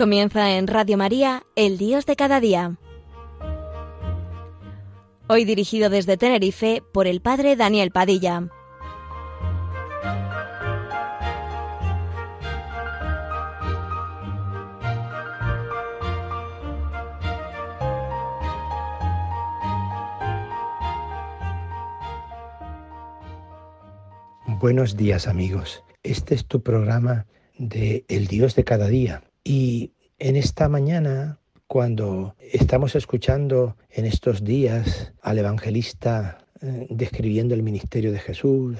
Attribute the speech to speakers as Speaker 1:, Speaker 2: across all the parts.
Speaker 1: Comienza en Radio María, El Dios de cada día. Hoy dirigido desde Tenerife por el Padre Daniel Padilla.
Speaker 2: Buenos días amigos. Este es tu programa de El Dios de cada día. Y en esta mañana, cuando estamos escuchando en estos días al evangelista eh, describiendo el ministerio de Jesús,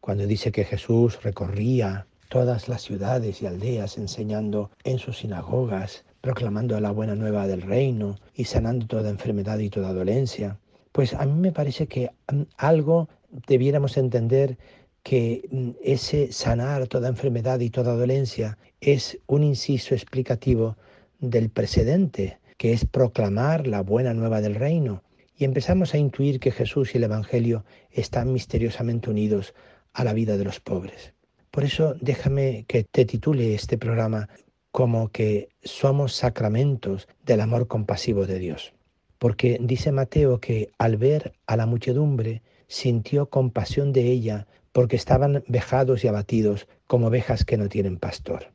Speaker 2: cuando dice que Jesús recorría todas las ciudades y aldeas enseñando en sus sinagogas, proclamando la buena nueva del reino y sanando toda enfermedad y toda dolencia, pues a mí me parece que mm, algo debiéramos entender que mm, ese sanar toda enfermedad y toda dolencia es un inciso explicativo del precedente, que es proclamar la buena nueva del reino. Y empezamos a intuir que Jesús y el Evangelio están misteriosamente unidos a la vida de los pobres. Por eso déjame que te titule este programa como que somos sacramentos del amor compasivo de Dios. Porque dice Mateo que al ver a la muchedumbre sintió compasión de ella porque estaban vejados y abatidos como ovejas que no tienen pastor.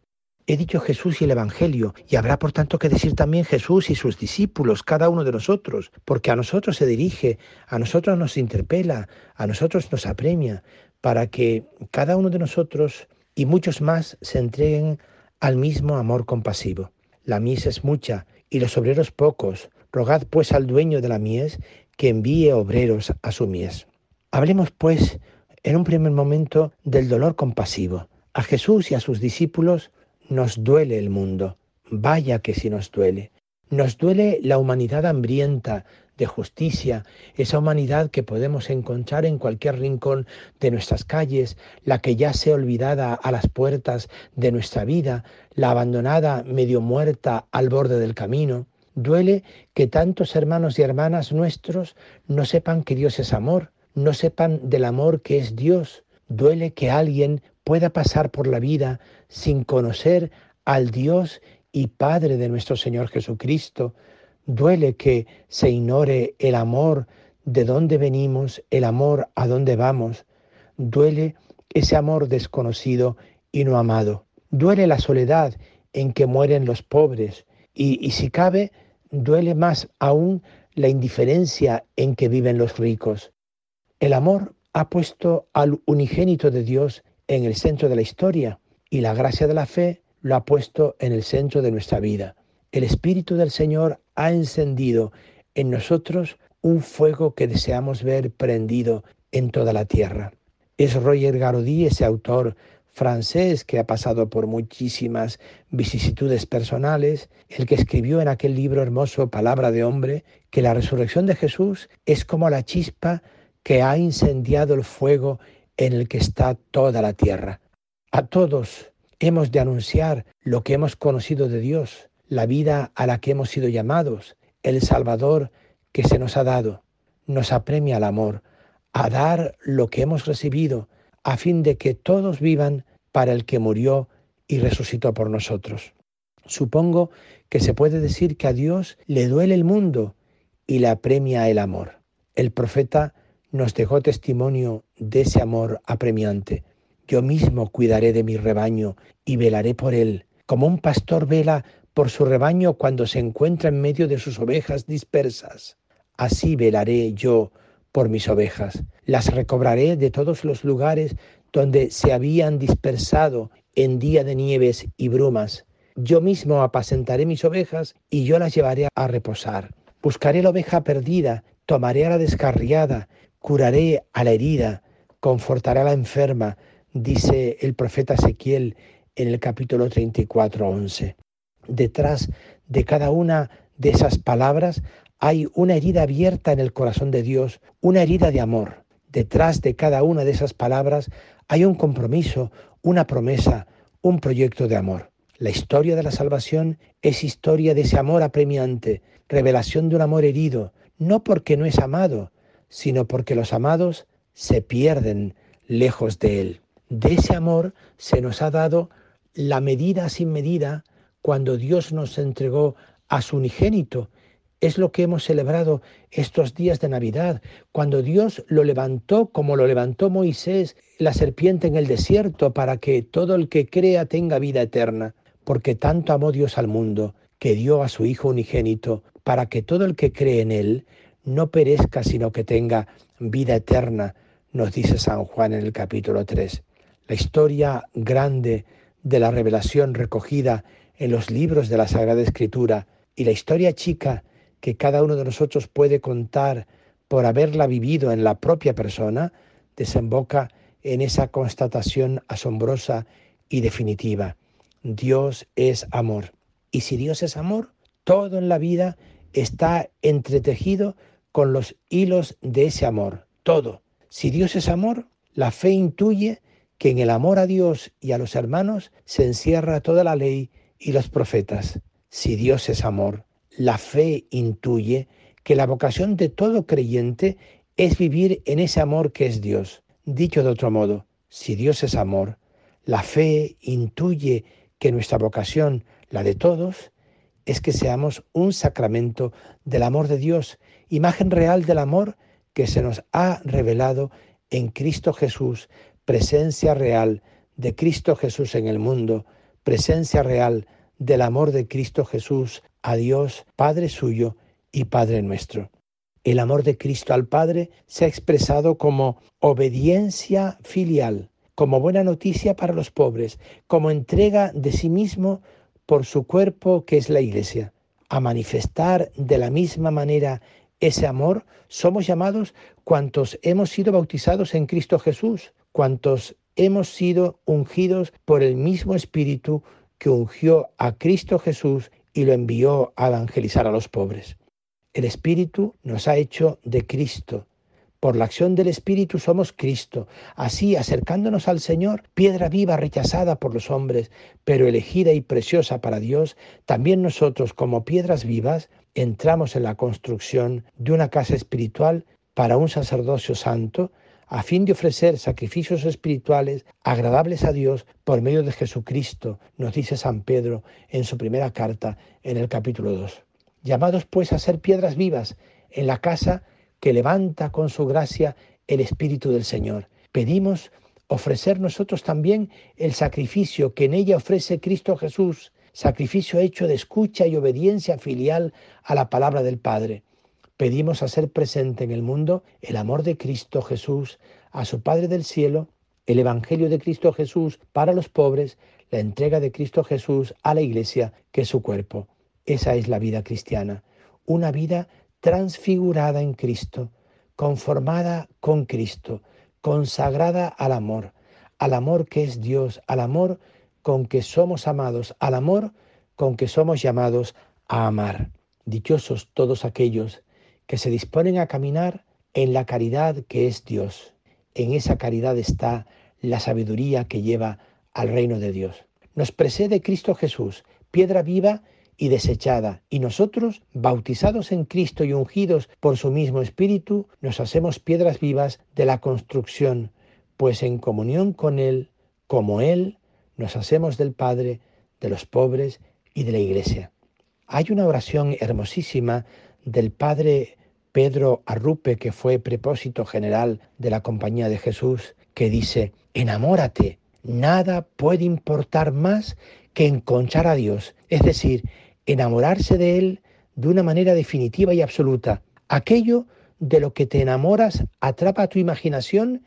Speaker 2: He dicho Jesús y el Evangelio, y habrá por tanto que decir también Jesús y sus discípulos, cada uno de nosotros, porque a nosotros se dirige, a nosotros nos interpela, a nosotros nos apremia, para que cada uno de nosotros y muchos más se entreguen al mismo amor compasivo. La mies es mucha y los obreros pocos. Rogad pues al dueño de la mies que envíe obreros a su mies. Hablemos pues en un primer momento del dolor compasivo. A Jesús y a sus discípulos nos duele el mundo. Vaya que si nos duele. Nos duele la humanidad hambrienta de justicia, esa humanidad que podemos encontrar en cualquier rincón de nuestras calles, la que ya se olvidada a las puertas de nuestra vida, la abandonada medio muerta al borde del camino. Duele que tantos hermanos y hermanas nuestros no sepan que Dios es amor, no sepan del amor que es Dios. Duele que alguien pueda pasar por la vida sin conocer al Dios y Padre de nuestro Señor Jesucristo. Duele que se ignore el amor de dónde venimos, el amor a dónde vamos. Duele ese amor desconocido y no amado. Duele la soledad en que mueren los pobres y, y si cabe, duele más aún la indiferencia en que viven los ricos. El amor ha puesto al unigénito de Dios en el centro de la historia y la gracia de la fe lo ha puesto en el centro de nuestra vida. El Espíritu del Señor ha encendido en nosotros un fuego que deseamos ver prendido en toda la tierra. Es Roger Garodi, ese autor francés que ha pasado por muchísimas vicisitudes personales, el que escribió en aquel libro hermoso Palabra de Hombre, que la resurrección de Jesús es como la chispa que ha incendiado el fuego en el que está toda la tierra. A todos hemos de anunciar lo que hemos conocido de Dios, la vida a la que hemos sido llamados, el Salvador que se nos ha dado. Nos apremia al amor, a dar lo que hemos recibido, a fin de que todos vivan para el que murió y resucitó por nosotros. Supongo que se puede decir que a Dios le duele el mundo y le apremia el amor. El profeta nos dejó testimonio de ese amor apremiante. Yo mismo cuidaré de mi rebaño y velaré por él, como un pastor vela por su rebaño cuando se encuentra en medio de sus ovejas dispersas. Así velaré yo por mis ovejas. Las recobraré de todos los lugares donde se habían dispersado en día de nieves y brumas. Yo mismo apacentaré mis ovejas y yo las llevaré a reposar. Buscaré la oveja perdida, tomaré a la descarriada, curaré a la herida, confortaré a la enferma, dice el profeta Ezequiel en el capítulo 34, 11. Detrás de cada una de esas palabras hay una herida abierta en el corazón de Dios, una herida de amor. Detrás de cada una de esas palabras hay un compromiso, una promesa, un proyecto de amor. La historia de la salvación es historia de ese amor apremiante, revelación de un amor herido, no porque no es amado, sino porque los amados se pierden lejos de Él. De ese amor se nos ha dado la medida sin medida cuando Dios nos entregó a su unigénito. Es lo que hemos celebrado estos días de Navidad, cuando Dios lo levantó como lo levantó Moisés, la serpiente en el desierto, para que todo el que crea tenga vida eterna. Porque tanto amó Dios al mundo, que dio a su Hijo unigénito, para que todo el que cree en Él no perezca, sino que tenga vida eterna, nos dice San Juan en el capítulo 3. La historia grande de la revelación recogida en los libros de la Sagrada Escritura y la historia chica que cada uno de nosotros puede contar por haberla vivido en la propia persona, desemboca en esa constatación asombrosa y definitiva. Dios es amor. Y si Dios es amor, todo en la vida está entretejido con los hilos de ese amor. Todo. Si Dios es amor, la fe intuye que en el amor a Dios y a los hermanos se encierra toda la ley y los profetas. Si Dios es amor, la fe intuye que la vocación de todo creyente es vivir en ese amor que es Dios. Dicho de otro modo, si Dios es amor, la fe intuye que nuestra vocación, la de todos, es que seamos un sacramento del amor de Dios, imagen real del amor que se nos ha revelado en Cristo Jesús, presencia real de Cristo Jesús en el mundo, presencia real del amor de Cristo Jesús a Dios, Padre suyo y Padre nuestro. El amor de Cristo al Padre se ha expresado como obediencia filial, como buena noticia para los pobres, como entrega de sí mismo por su cuerpo que es la Iglesia. A manifestar de la misma manera ese amor somos llamados cuantos hemos sido bautizados en Cristo Jesús, cuantos hemos sido ungidos por el mismo Espíritu que ungió a Cristo Jesús y lo envió a evangelizar a los pobres. El Espíritu nos ha hecho de Cristo. Por la acción del Espíritu somos Cristo. Así, acercándonos al Señor, piedra viva rechazada por los hombres, pero elegida y preciosa para Dios, también nosotros, como piedras vivas, entramos en la construcción de una casa espiritual para un sacerdocio santo, a fin de ofrecer sacrificios espirituales agradables a Dios por medio de Jesucristo, nos dice San Pedro en su primera carta en el capítulo 2. Llamados pues a ser piedras vivas en la casa que levanta con su gracia el Espíritu del Señor. Pedimos ofrecer nosotros también el sacrificio que en ella ofrece Cristo Jesús, sacrificio hecho de escucha y obediencia filial a la palabra del Padre pedimos hacer presente en el mundo el amor de Cristo Jesús a su Padre del cielo, el Evangelio de Cristo Jesús para los pobres, la entrega de Cristo Jesús a la Iglesia, que es su cuerpo. Esa es la vida cristiana, una vida transfigurada en Cristo, conformada con Cristo, consagrada al amor, al amor que es Dios, al amor con que somos amados, al amor con que somos llamados a amar. Dichosos todos aquellos que se disponen a caminar en la caridad que es Dios. En esa caridad está la sabiduría que lleva al reino de Dios. Nos precede Cristo Jesús, piedra viva y desechada, y nosotros, bautizados en Cristo y ungidos por su mismo Espíritu, nos hacemos piedras vivas de la construcción, pues en comunión con Él, como Él, nos hacemos del Padre, de los pobres y de la Iglesia. Hay una oración hermosísima del Padre Pedro Arrupe, que fue prepósito general de la Compañía de Jesús, que dice, enamórate, nada puede importar más que enconchar a Dios, es decir, enamorarse de Él de una manera definitiva y absoluta. Aquello de lo que te enamoras atrapa tu imaginación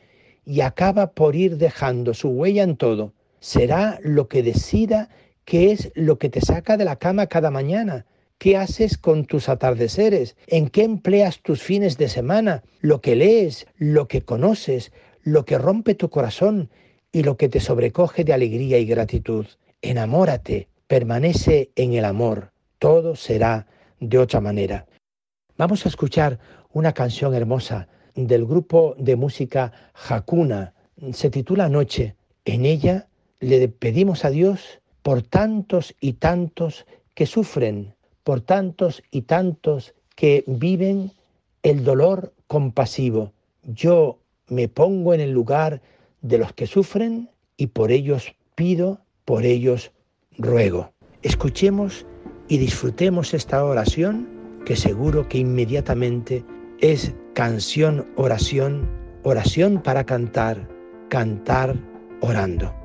Speaker 2: y acaba por ir dejando su huella en todo. Será lo que decida qué es lo que te saca de la cama cada mañana, ¿Qué haces con tus atardeceres? ¿En qué empleas tus fines de semana? Lo que lees, lo que conoces, lo que rompe tu corazón y lo que te sobrecoge de alegría y gratitud. Enamórate, permanece en el amor. Todo será de otra manera. Vamos a escuchar una canción hermosa del grupo de música Hakuna. Se titula Noche. En ella le pedimos a Dios por tantos y tantos que sufren por tantos y tantos que viven el dolor compasivo. Yo me pongo en el lugar de los que sufren y por ellos pido, por ellos ruego. Escuchemos y disfrutemos esta oración que seguro que inmediatamente es canción, oración, oración para cantar, cantar orando.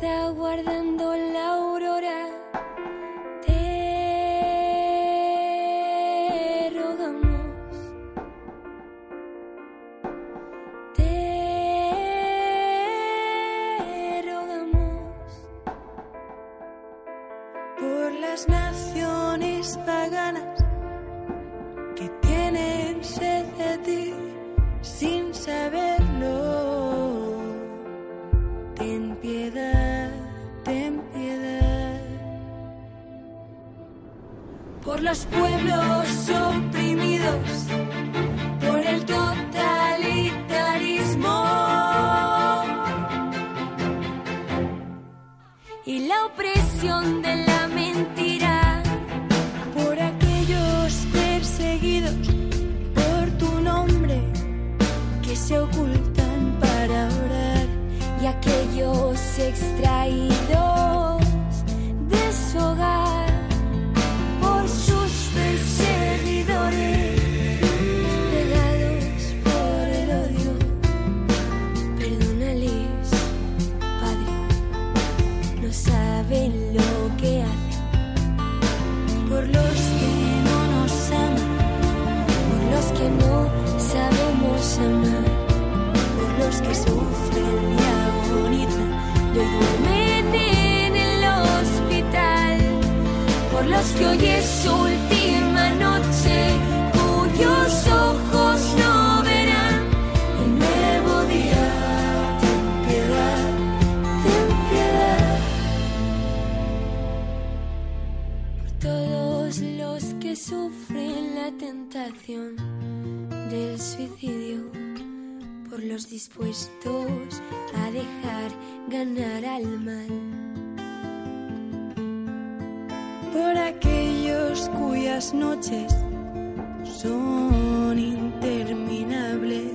Speaker 3: Te reza guardando la aurora. Opresión de del suicidio, por los dispuestos a dejar ganar al mal, por aquellos cuyas noches son interminables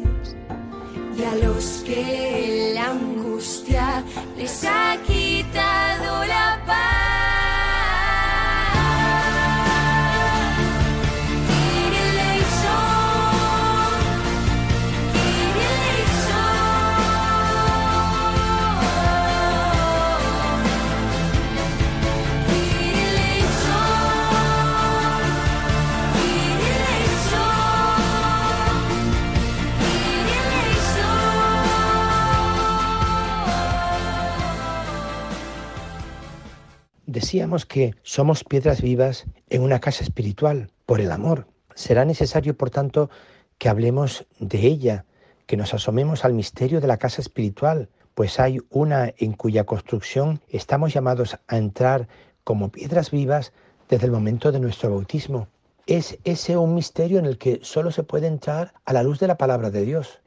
Speaker 3: y a los que la angustia les ha
Speaker 2: Decíamos que somos piedras vivas en una casa espiritual por el amor. Será necesario, por tanto, que hablemos de ella, que nos asomemos al misterio de la casa espiritual, pues hay una en cuya construcción estamos llamados a entrar como piedras vivas desde el momento de nuestro bautismo. Es ese un misterio en el que solo se puede entrar a la luz de la palabra de Dios.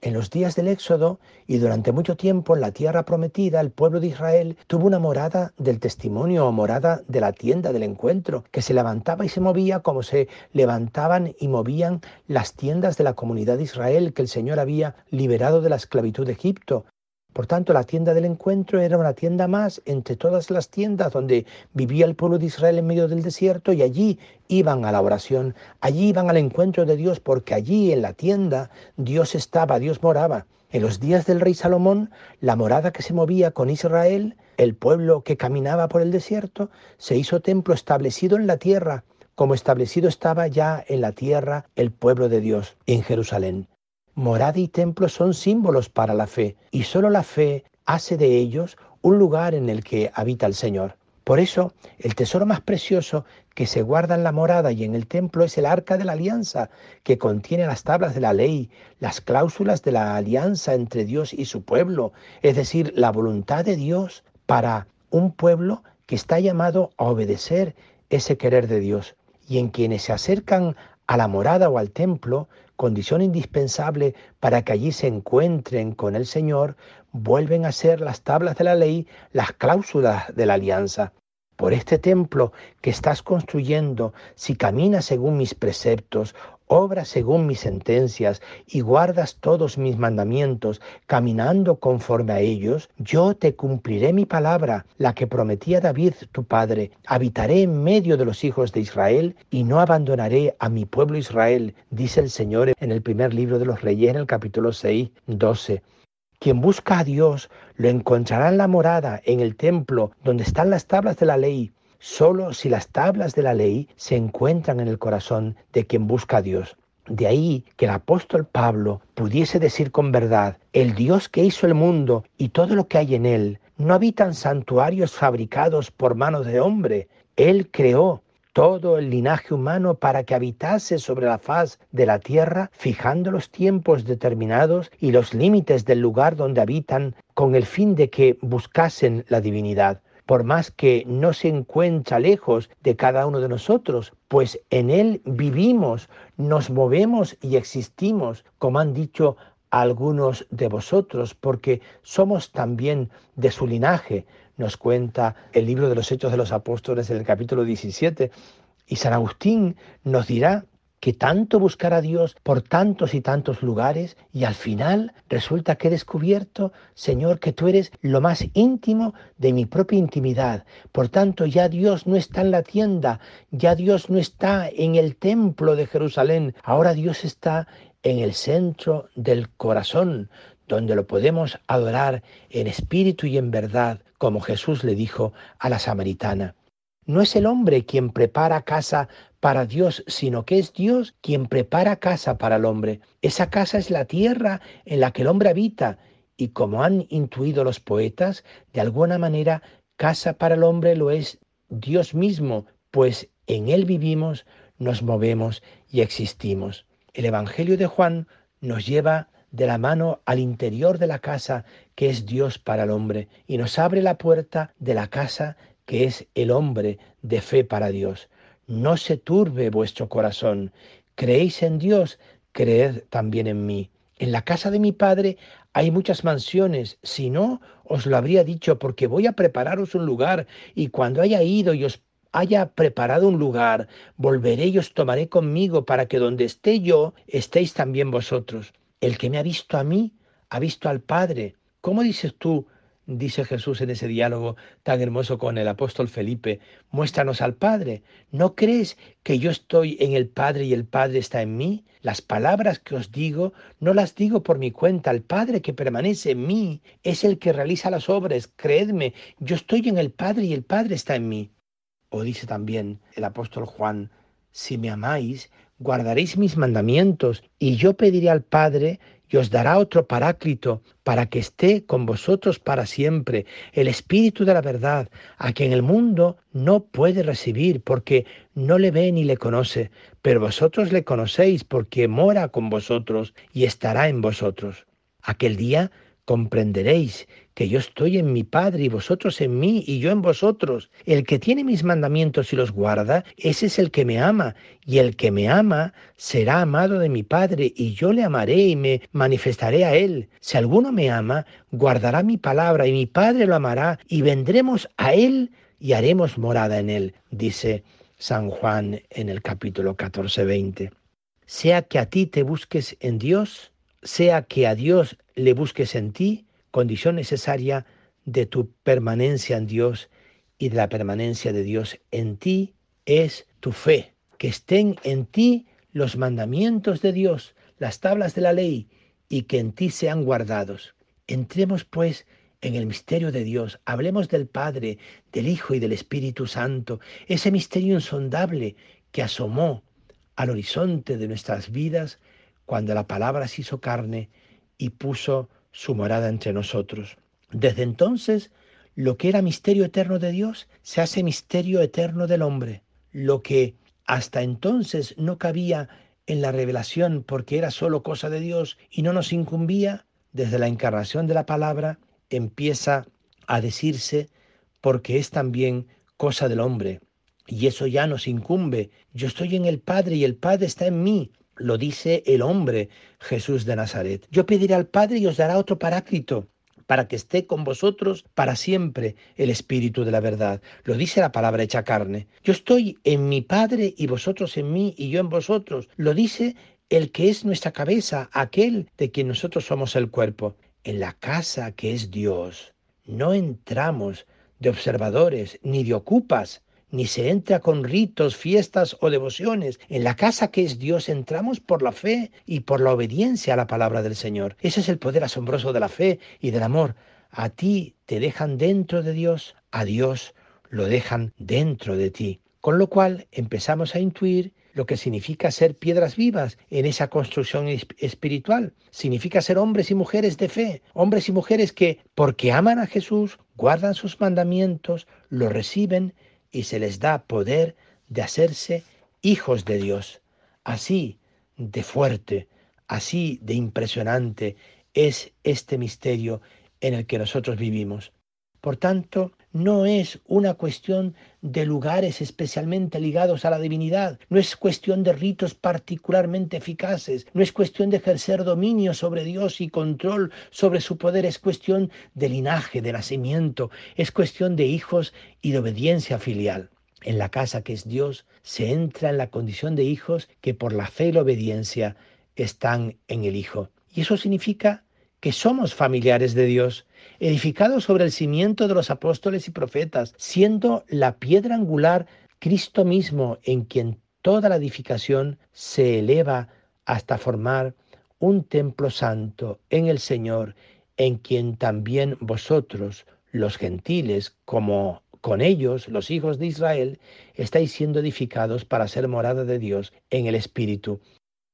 Speaker 2: En los días del Éxodo y durante mucho tiempo en la tierra prometida, el pueblo de Israel tuvo una morada del testimonio o morada de la tienda del encuentro, que se levantaba y se movía como se levantaban y movían las tiendas de la comunidad de Israel que el Señor había liberado de la esclavitud de Egipto. Por tanto, la tienda del encuentro era una tienda más entre todas las tiendas donde vivía el pueblo de Israel en medio del desierto y allí iban a la oración, allí iban al encuentro de Dios porque allí en la tienda Dios estaba, Dios moraba. En los días del rey Salomón, la morada que se movía con Israel, el pueblo que caminaba por el desierto, se hizo templo establecido en la tierra, como establecido estaba ya en la tierra el pueblo de Dios en Jerusalén. Morada y templo son símbolos para la fe y solo la fe hace de ellos un lugar en el que habita el Señor. Por eso, el tesoro más precioso que se guarda en la morada y en el templo es el arca de la alianza, que contiene las tablas de la ley, las cláusulas de la alianza entre Dios y su pueblo, es decir, la voluntad de Dios para un pueblo que está llamado a obedecer ese querer de Dios. Y en quienes se acercan a la morada o al templo, condición indispensable para que allí se encuentren con el Señor, vuelven a ser las tablas de la ley, las cláusulas de la alianza. Por este templo que estás construyendo, si caminas según mis preceptos, obras según mis sentencias y guardas todos mis mandamientos, caminando conforme a ellos, yo te cumpliré mi palabra, la que prometí a David tu padre. Habitaré en medio de los hijos de Israel y no abandonaré a mi pueblo Israel, dice el Señor en el primer libro de los Reyes, en el capítulo 6, 12. Quien busca a Dios lo encontrará en la morada, en el templo, donde están las tablas de la ley solo si las tablas de la ley se encuentran en el corazón de quien busca a Dios. De ahí que el apóstol Pablo pudiese decir con verdad, el Dios que hizo el mundo y todo lo que hay en él, no habitan santuarios fabricados por manos de hombre. Él creó todo el linaje humano para que habitase sobre la faz de la tierra, fijando los tiempos determinados y los límites del lugar donde habitan, con el fin de que buscasen la divinidad. Por más que no se encuentra lejos de cada uno de nosotros, pues en Él vivimos, nos movemos y existimos, como han dicho algunos de vosotros, porque somos también de su linaje, nos cuenta el libro de los Hechos de los Apóstoles en el capítulo 17. Y San Agustín nos dirá que tanto buscar a Dios por tantos y tantos lugares y al final resulta que he descubierto, Señor, que tú eres lo más íntimo de mi propia intimidad. Por tanto, ya Dios no está en la tienda, ya Dios no está en el templo de Jerusalén, ahora Dios está en el centro del corazón, donde lo podemos adorar en espíritu y en verdad, como Jesús le dijo a la samaritana. No es el hombre quien prepara casa para Dios, sino que es Dios quien prepara casa para el hombre. Esa casa es la tierra en la que el hombre habita y como han intuido los poetas, de alguna manera casa para el hombre lo es Dios mismo, pues en Él vivimos, nos movemos y existimos. El Evangelio de Juan nos lleva de la mano al interior de la casa que es Dios para el hombre y nos abre la puerta de la casa que es el hombre de fe para Dios. No se turbe vuestro corazón. Creéis en Dios, creed también en mí. En la casa de mi Padre hay muchas mansiones, si no, os lo habría dicho, porque voy a prepararos un lugar, y cuando haya ido y os haya preparado un lugar, volveré y os tomaré conmigo, para que donde esté yo, estéis también vosotros. El que me ha visto a mí, ha visto al Padre. ¿Cómo dices tú, dice Jesús en ese diálogo tan hermoso con el apóstol Felipe, muéstranos al Padre. ¿No crees que yo estoy en el Padre y el Padre está en mí? Las palabras que os digo no las digo por mi cuenta. El Padre que permanece en mí es el que realiza las obras. Creedme, yo estoy en el Padre y el Padre está en mí. O dice también el apóstol Juan, si me amáis, guardaréis mis mandamientos, y yo pediré al Padre y os dará otro paráclito para que esté con vosotros para siempre, el Espíritu de la verdad, a quien el mundo no puede recibir porque no le ve ni le conoce, pero vosotros le conocéis porque mora con vosotros y estará en vosotros. Aquel día comprenderéis que yo estoy en mi Padre y vosotros en mí y yo en vosotros. El que tiene mis mandamientos y los guarda, ese es el que me ama, y el que me ama será amado de mi Padre, y yo le amaré y me manifestaré a él. Si alguno me ama, guardará mi palabra, y mi Padre lo amará, y vendremos a él y haremos morada en él, dice San Juan en el capítulo 14-20. Sea que a ti te busques en Dios, sea que a Dios le busques en ti, condición necesaria de tu permanencia en Dios y de la permanencia de Dios en ti es tu fe, que estén en ti los mandamientos de Dios, las tablas de la ley, y que en ti sean guardados. Entremos pues en el misterio de Dios, hablemos del Padre, del Hijo y del Espíritu Santo, ese misterio insondable que asomó al horizonte de nuestras vidas cuando la palabra se hizo carne y puso su morada entre nosotros. Desde entonces, lo que era misterio eterno de Dios se hace misterio eterno del hombre. Lo que hasta entonces no cabía en la revelación porque era solo cosa de Dios y no nos incumbía, desde la encarnación de la palabra empieza a decirse porque es también cosa del hombre. Y eso ya nos incumbe. Yo estoy en el Padre y el Padre está en mí. Lo dice el hombre Jesús de Nazaret. Yo pediré al Padre y os dará otro paráclito para que esté con vosotros para siempre el Espíritu de la verdad. Lo dice la palabra hecha carne. Yo estoy en mi Padre y vosotros en mí y yo en vosotros. Lo dice el que es nuestra cabeza, aquel de quien nosotros somos el cuerpo. En la casa que es Dios no entramos de observadores ni de ocupas, ni se entra con ritos, fiestas o devociones. En la casa que es Dios entramos por la fe y por la obediencia a la palabra del Señor. Ese es el poder asombroso de la fe y del amor. A ti te dejan dentro de Dios, a Dios lo dejan dentro de ti. Con lo cual empezamos a intuir lo que significa ser piedras vivas en esa construcción espiritual. Significa ser hombres y mujeres de fe, hombres y mujeres que, porque aman a Jesús, guardan sus mandamientos, lo reciben y se les da poder de hacerse hijos de Dios. Así de fuerte, así de impresionante es este misterio en el que nosotros vivimos. Por tanto, no es una cuestión de lugares especialmente ligados a la divinidad, no es cuestión de ritos particularmente eficaces, no es cuestión de ejercer dominio sobre Dios y control sobre su poder, es cuestión de linaje, de nacimiento, es cuestión de hijos y de obediencia filial. En la casa que es Dios se entra en la condición de hijos que por la fe y la obediencia están en el Hijo. Y eso significa que somos familiares de Dios, edificados sobre el cimiento de los apóstoles y profetas, siendo la piedra angular Cristo mismo en quien toda la edificación se eleva hasta formar un templo santo en el Señor, en quien también vosotros, los gentiles, como con ellos, los hijos de Israel, estáis siendo edificados para ser morada de Dios en el Espíritu.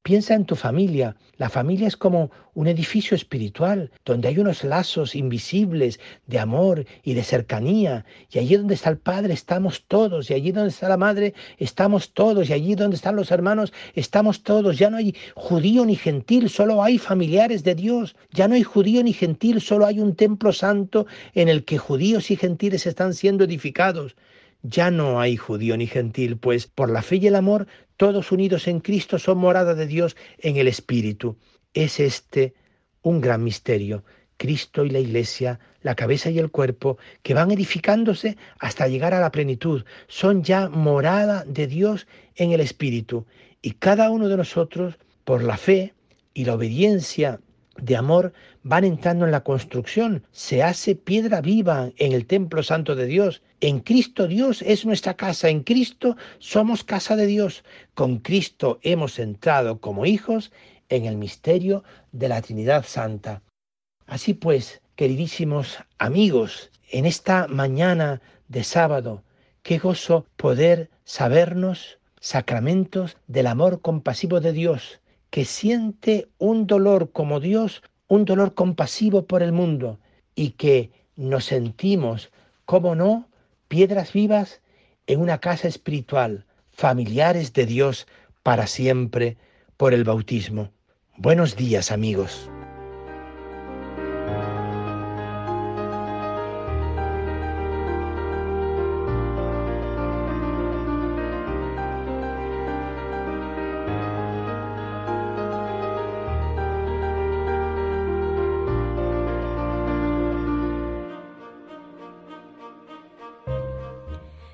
Speaker 2: Piensa en tu familia. La familia es como un edificio espiritual, donde hay unos lazos invisibles de amor y de cercanía. Y allí donde está el Padre estamos todos. Y allí donde está la Madre estamos todos. Y allí donde están los hermanos estamos todos. Ya no hay judío ni gentil, solo hay familiares de Dios. Ya no hay judío ni gentil, solo hay un templo santo en el que judíos y gentiles están siendo edificados. Ya no hay judío ni gentil, pues por la fe y el amor todos unidos en Cristo son morada de Dios en el Espíritu. Es este un gran misterio. Cristo y la Iglesia, la cabeza y el cuerpo, que van edificándose hasta llegar a la plenitud, son ya morada de Dios en el Espíritu. Y cada uno de nosotros, por la fe y la obediencia de amor van entrando en la construcción, se hace piedra viva en el templo santo de Dios. En Cristo Dios es nuestra casa, en Cristo somos casa de Dios. Con Cristo hemos entrado como hijos en el misterio de la Trinidad Santa. Así pues, queridísimos amigos, en esta mañana de sábado, qué gozo poder sabernos sacramentos del amor compasivo de Dios, que siente un dolor como Dios, un dolor compasivo por el mundo y que nos sentimos, como no, piedras vivas en una casa espiritual, familiares de Dios para siempre por el bautismo. Buenos días amigos.